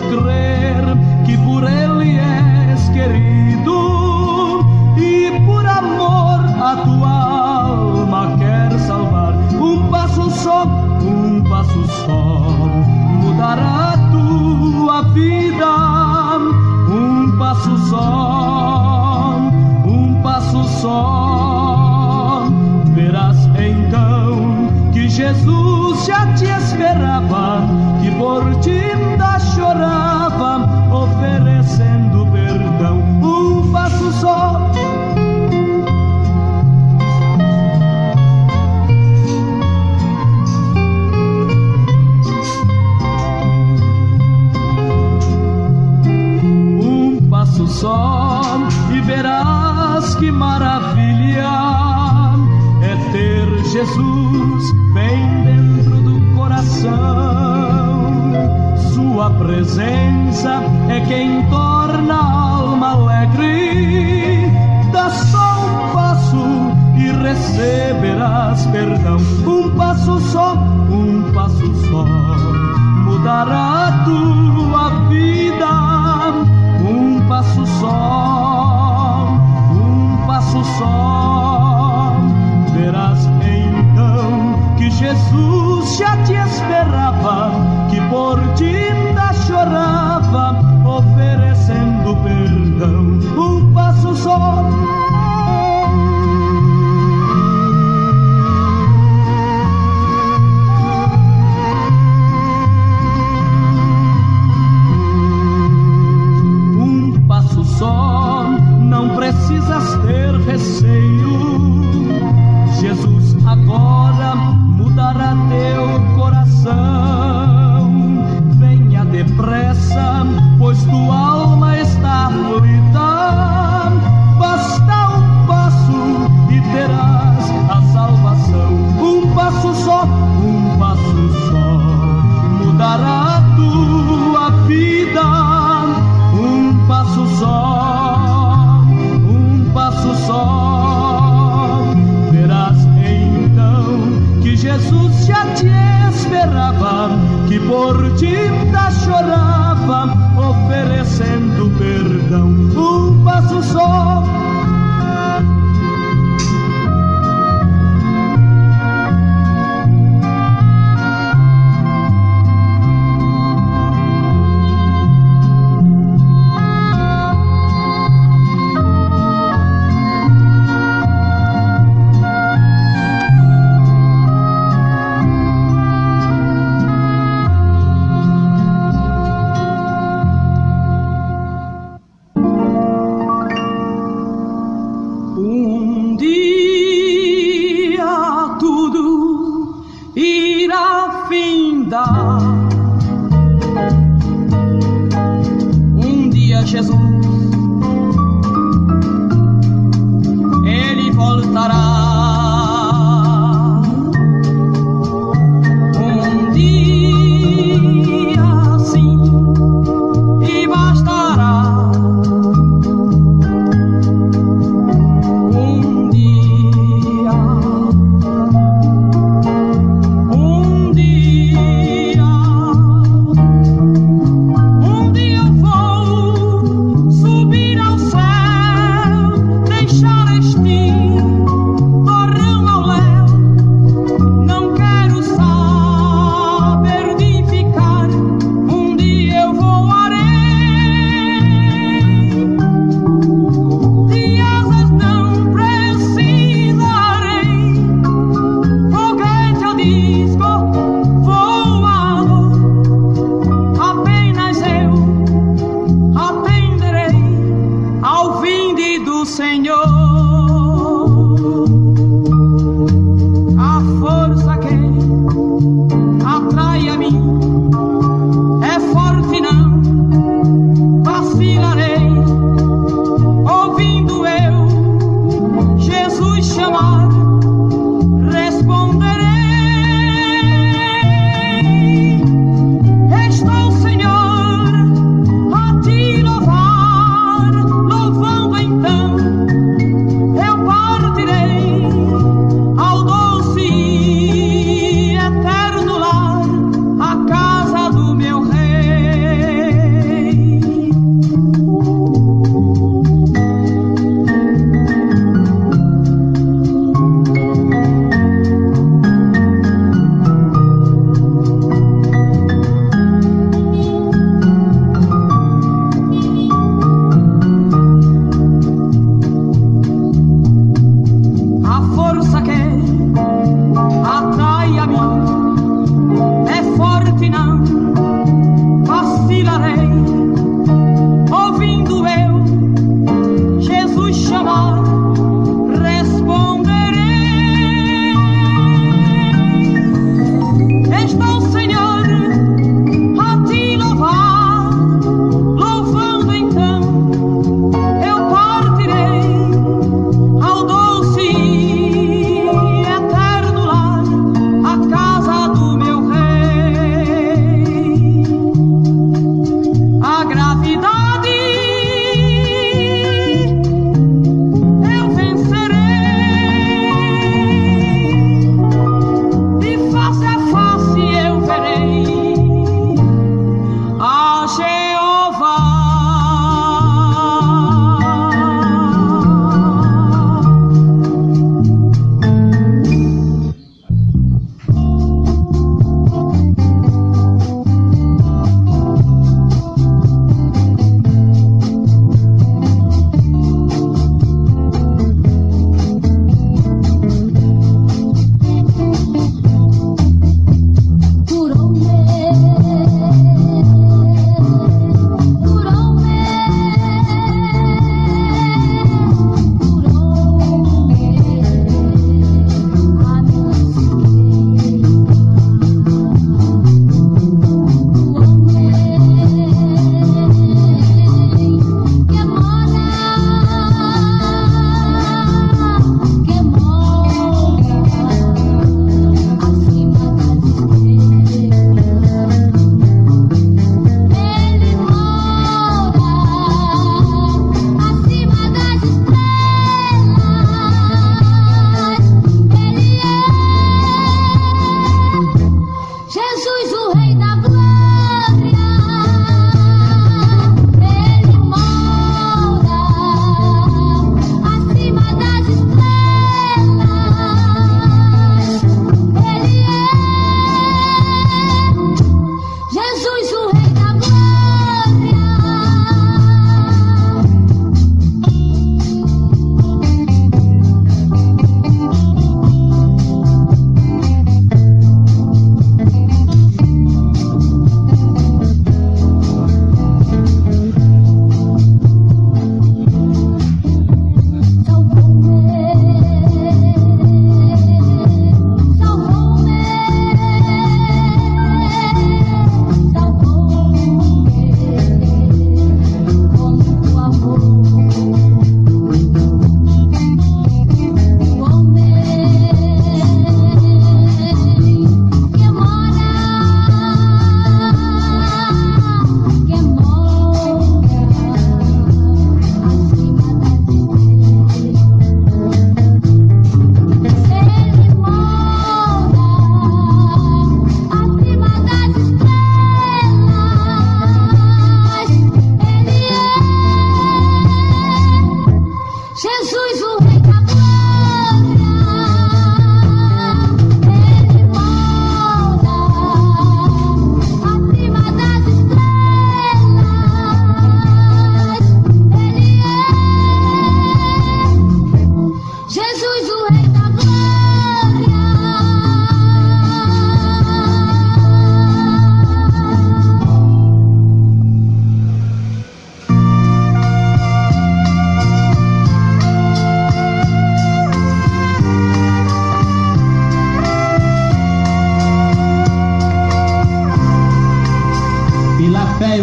Crer que por Ele és querido e por amor a tua alma quer salvar. Um passo só, um passo só, mudará a tua vida Jesus já te esperava, que por ti ainda chorava, oferecendo perdão. Um passo só. só e verás que maravilha é ter Jesus bem dentro do coração. Sua presença é quem torna a alma alegre. Dá só um passo e receberás perdão. Um passo só, um passo só mudará a tua vida passo só, um passo só. Verás Jesus já te esperava, que por ti ainda chorava, oferecendo perdão. Um passo só.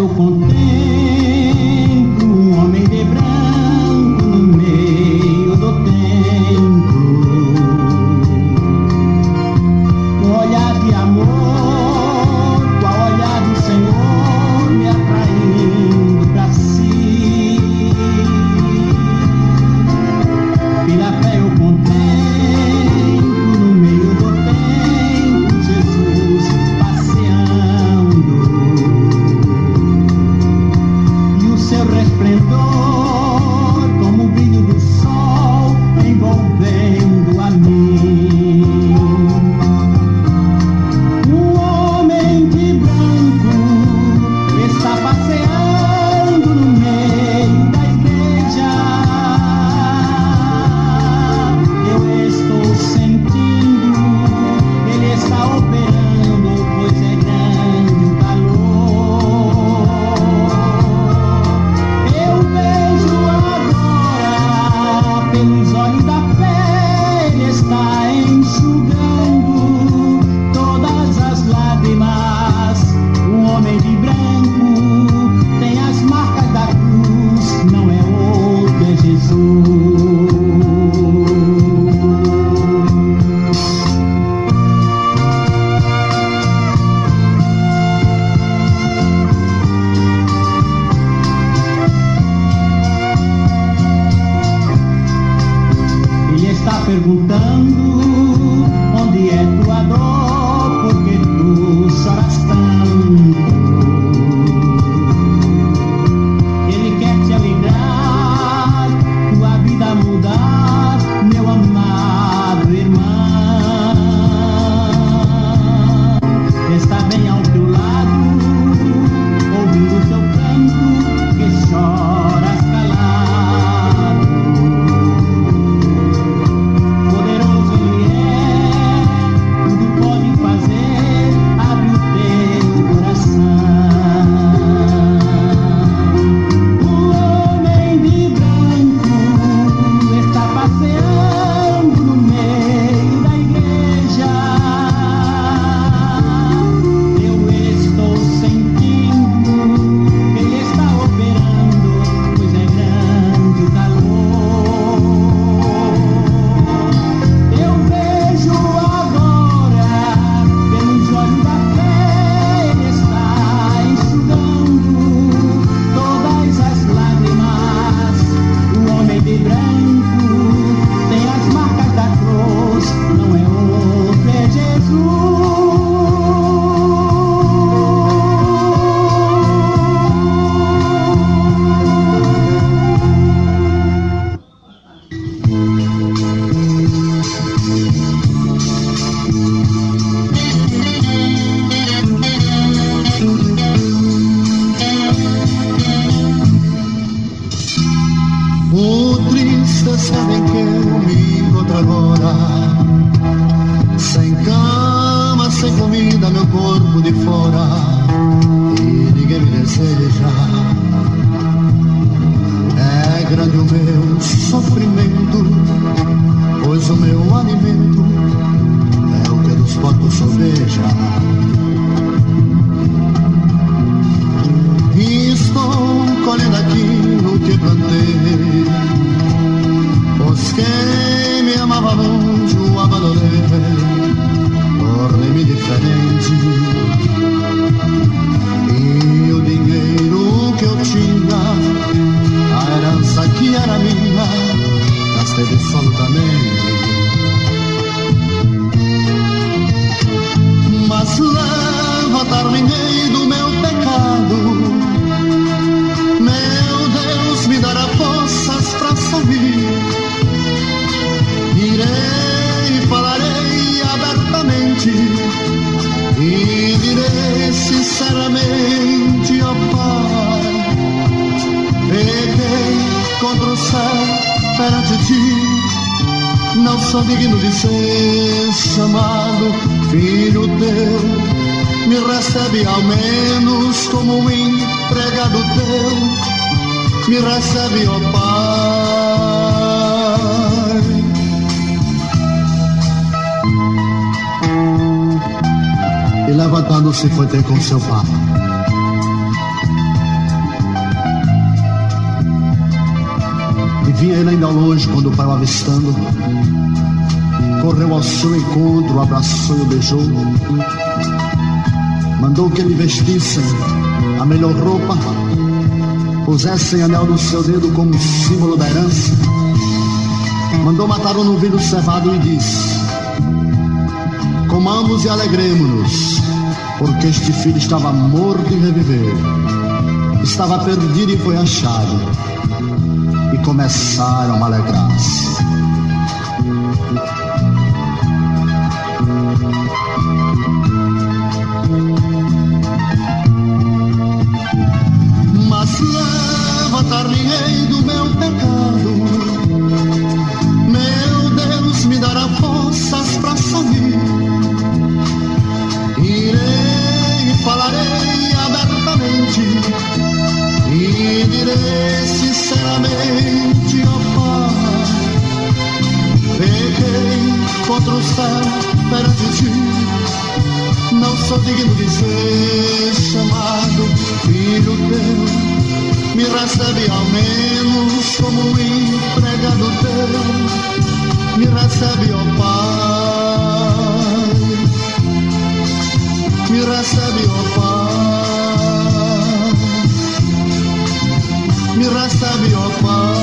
tal ponto shine. Se foi ter com seu pai. E vinha ele ainda longe quando o pai o avistando. Correu ao seu encontro, abraçou e o beijou. Mandou que ele vestissem a melhor roupa, pusessem anel no seu dedo como símbolo da herança. Mandou matar um novilho cevado e disse: Comamos e alegremos-nos porque este filho estava morto e reviveu, estava perdido e foi achado, e começaram a alegrar-se. Sou digno de ser chamado filho teu. Me recebe ao menos como um empregado teu, me recebe, ó Pai, me recebe, ó Pai, me recebe, ó Pai.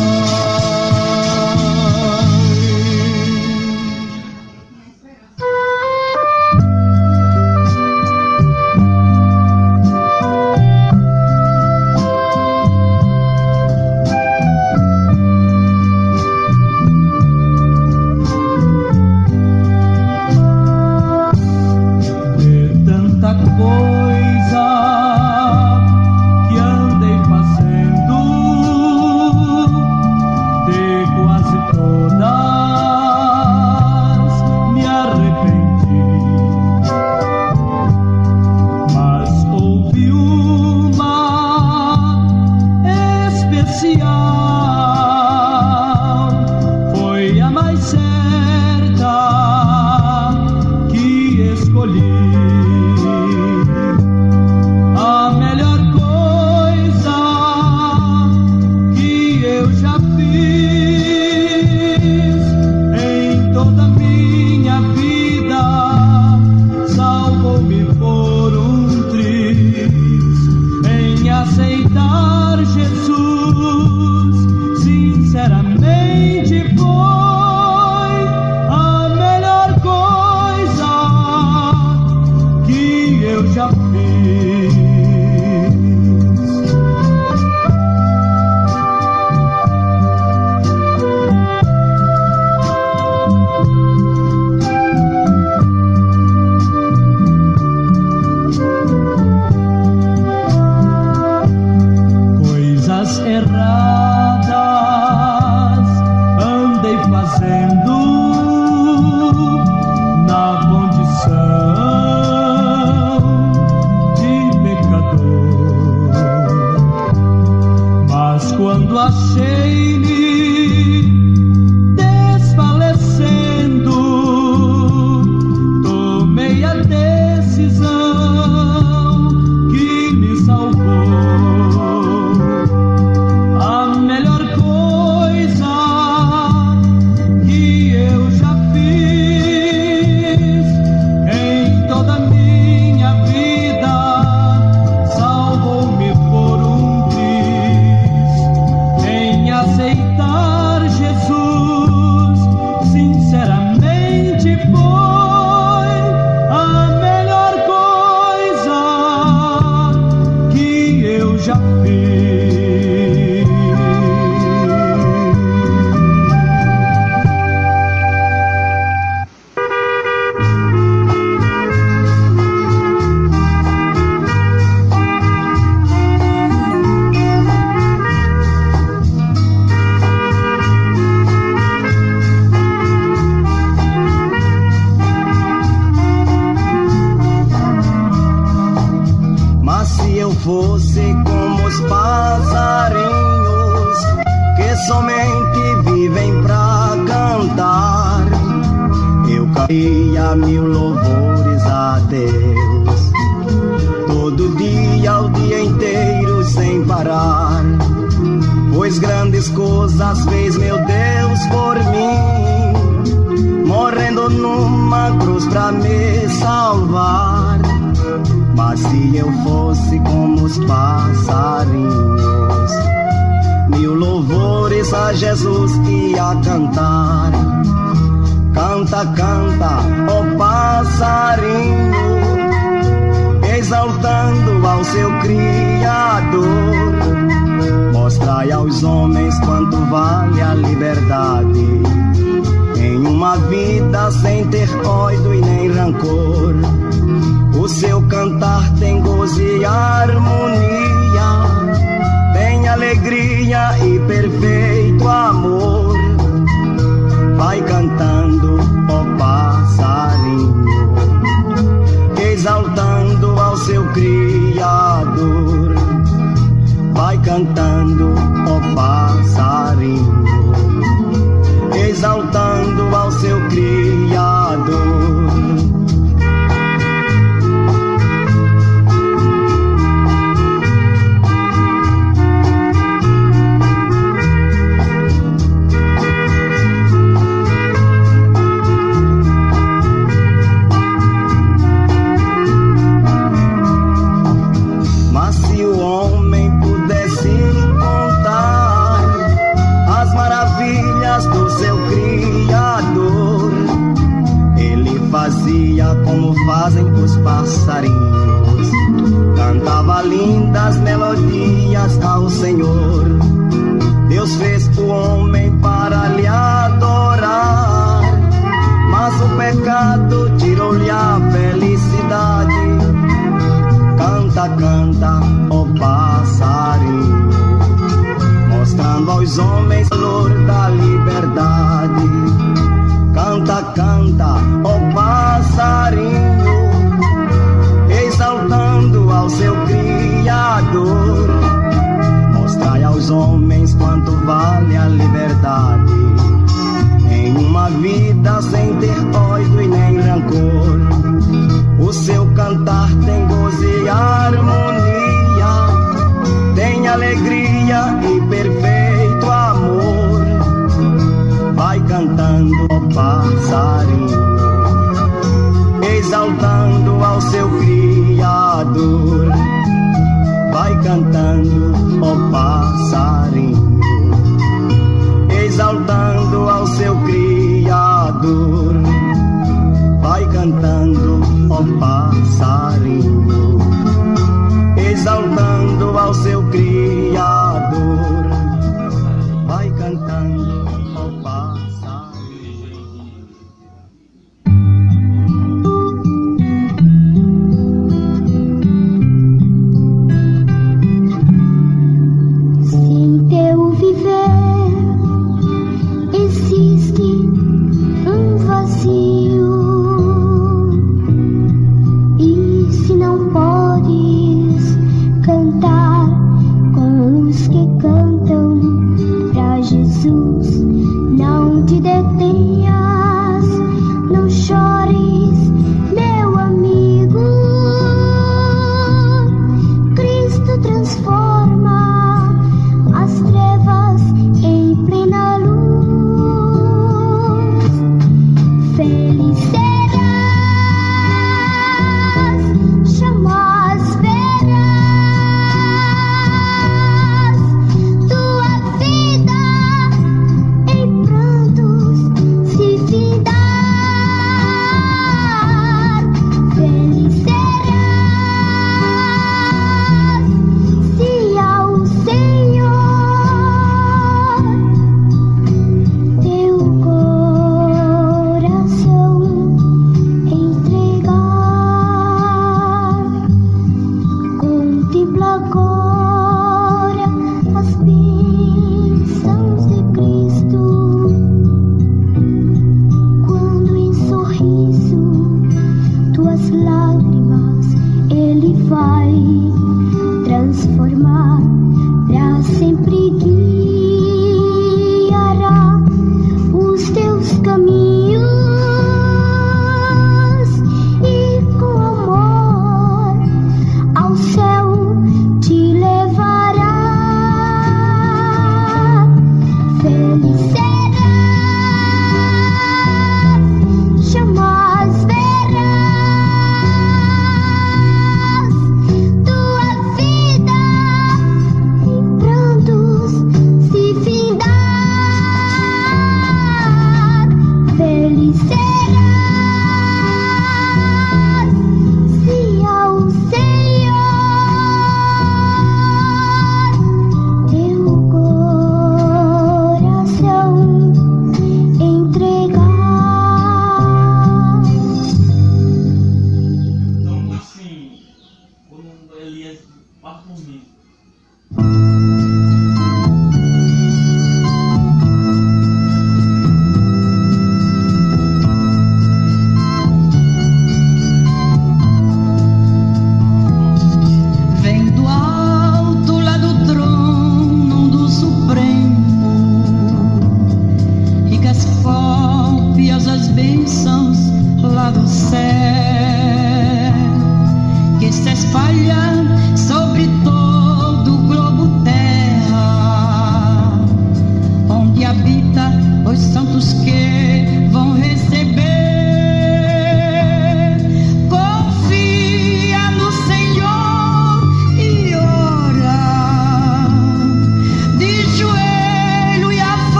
Thank you.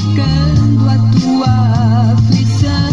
Ficando a tua aflição.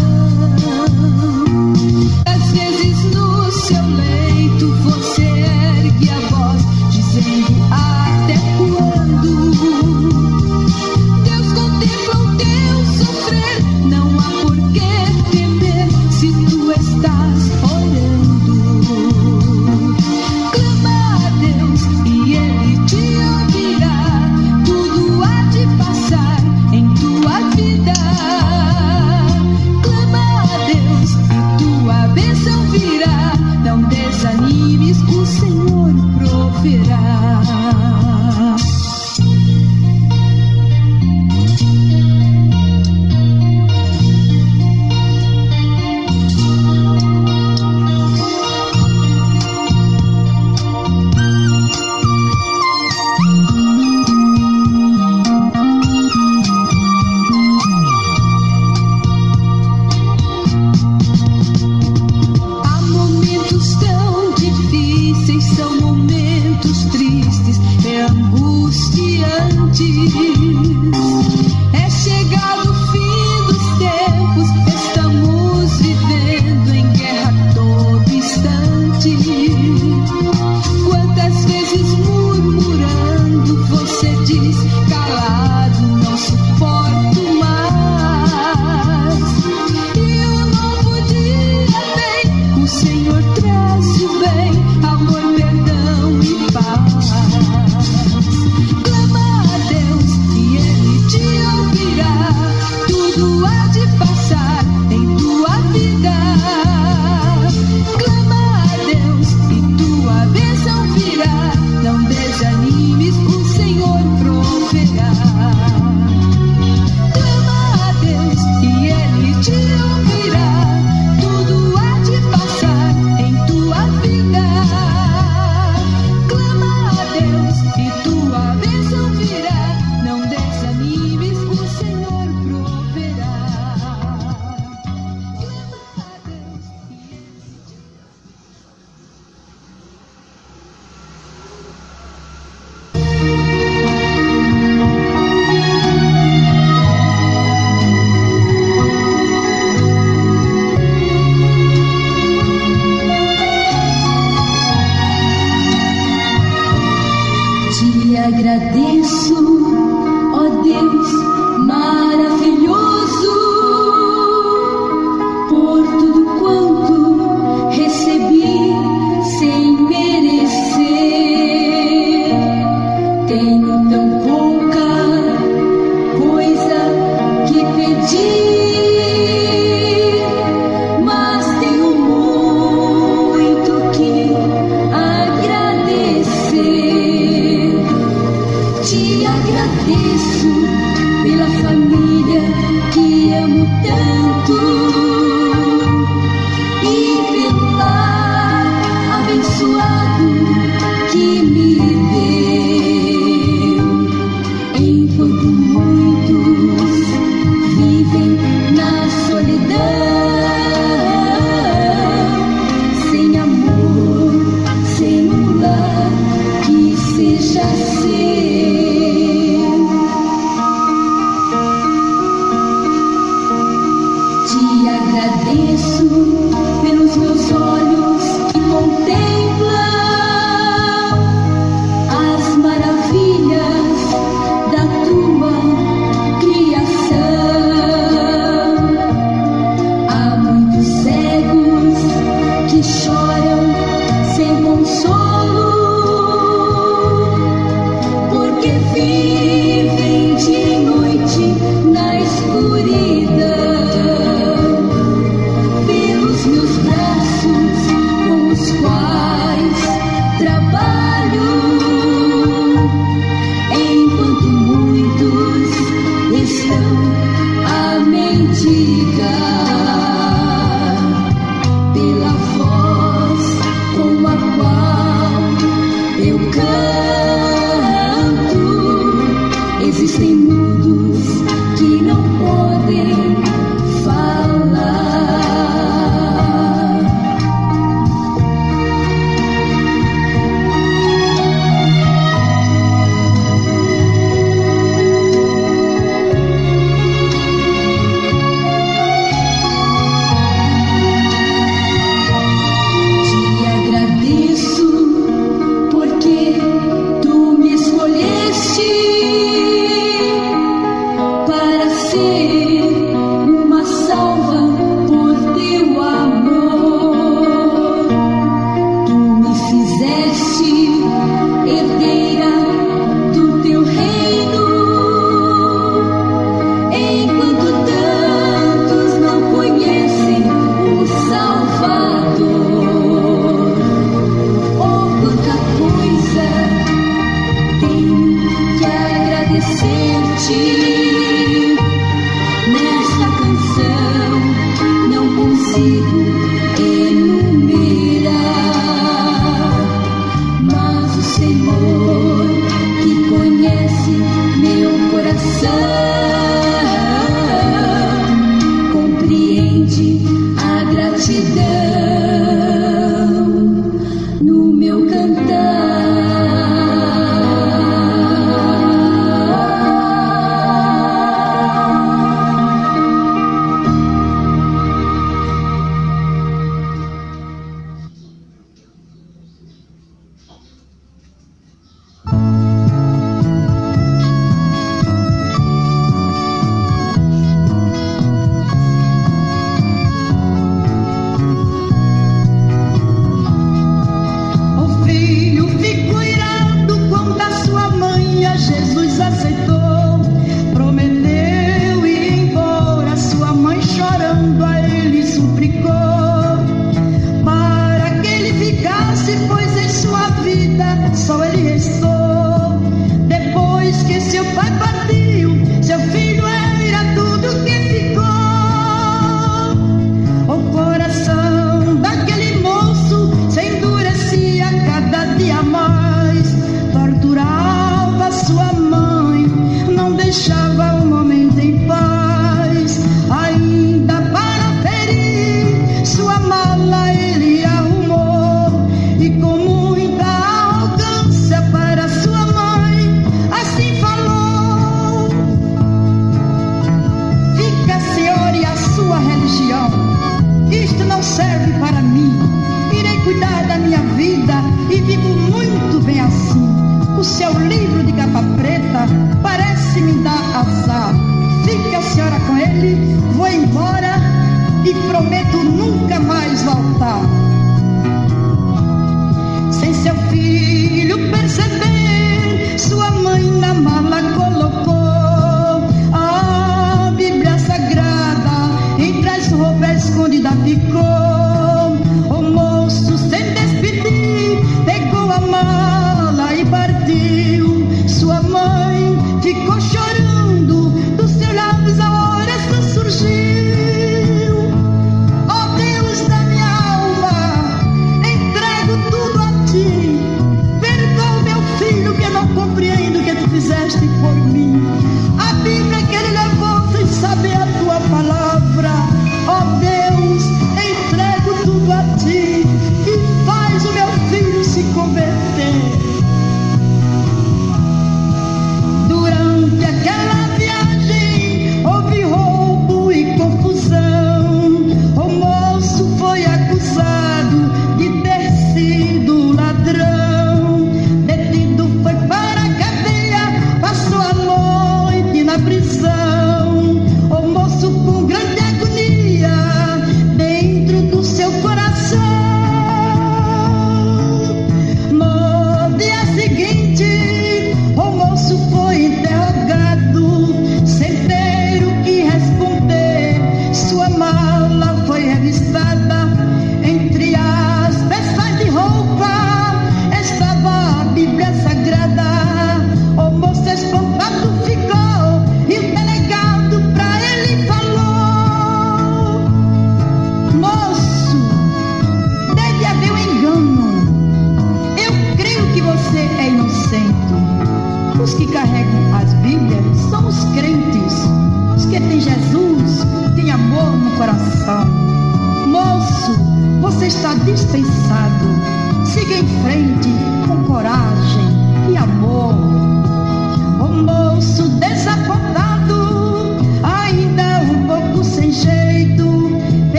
Serve para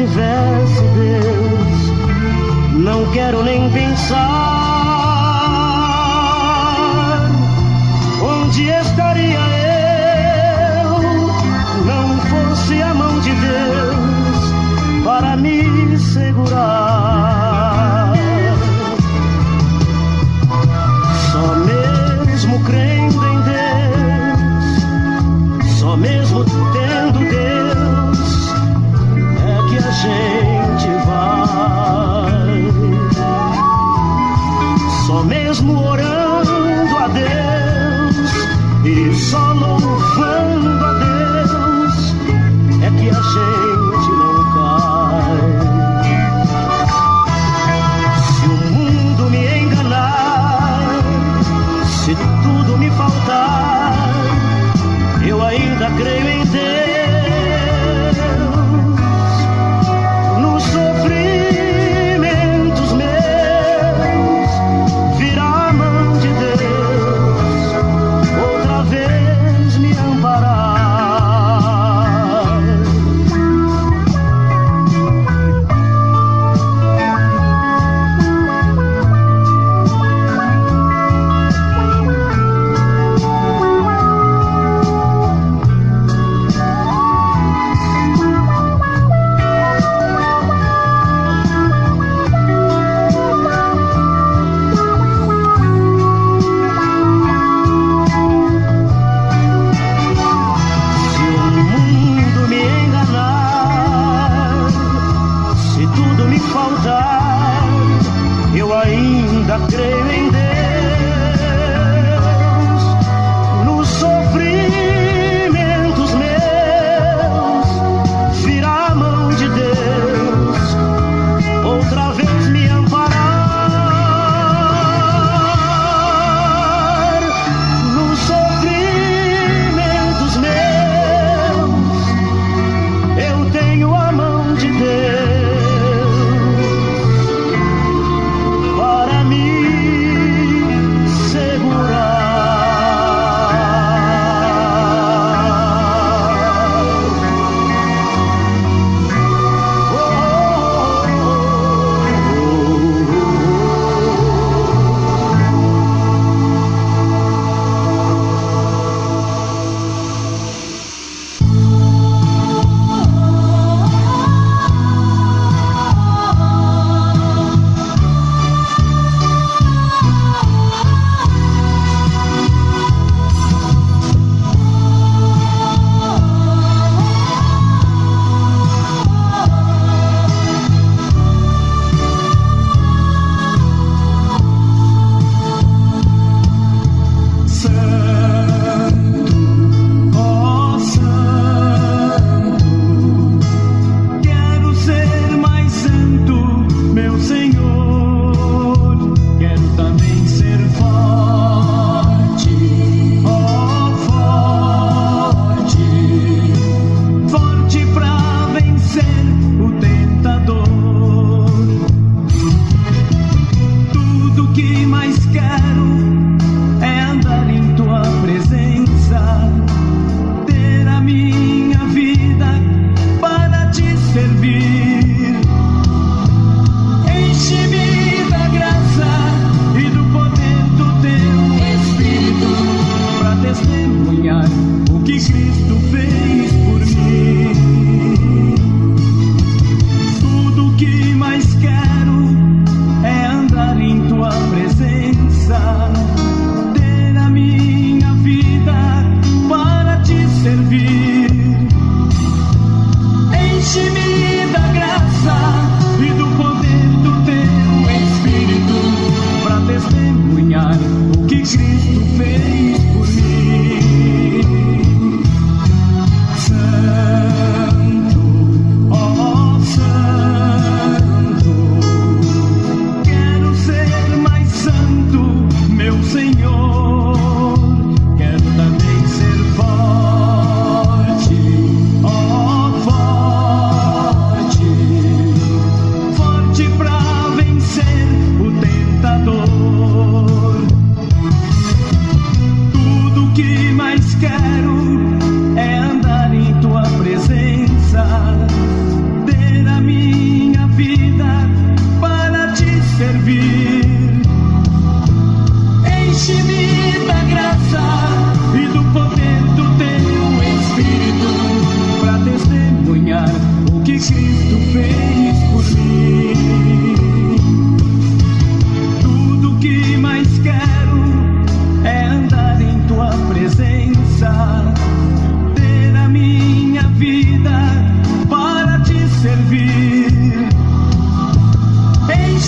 tivesse Deus, não quero nem pensar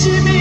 dos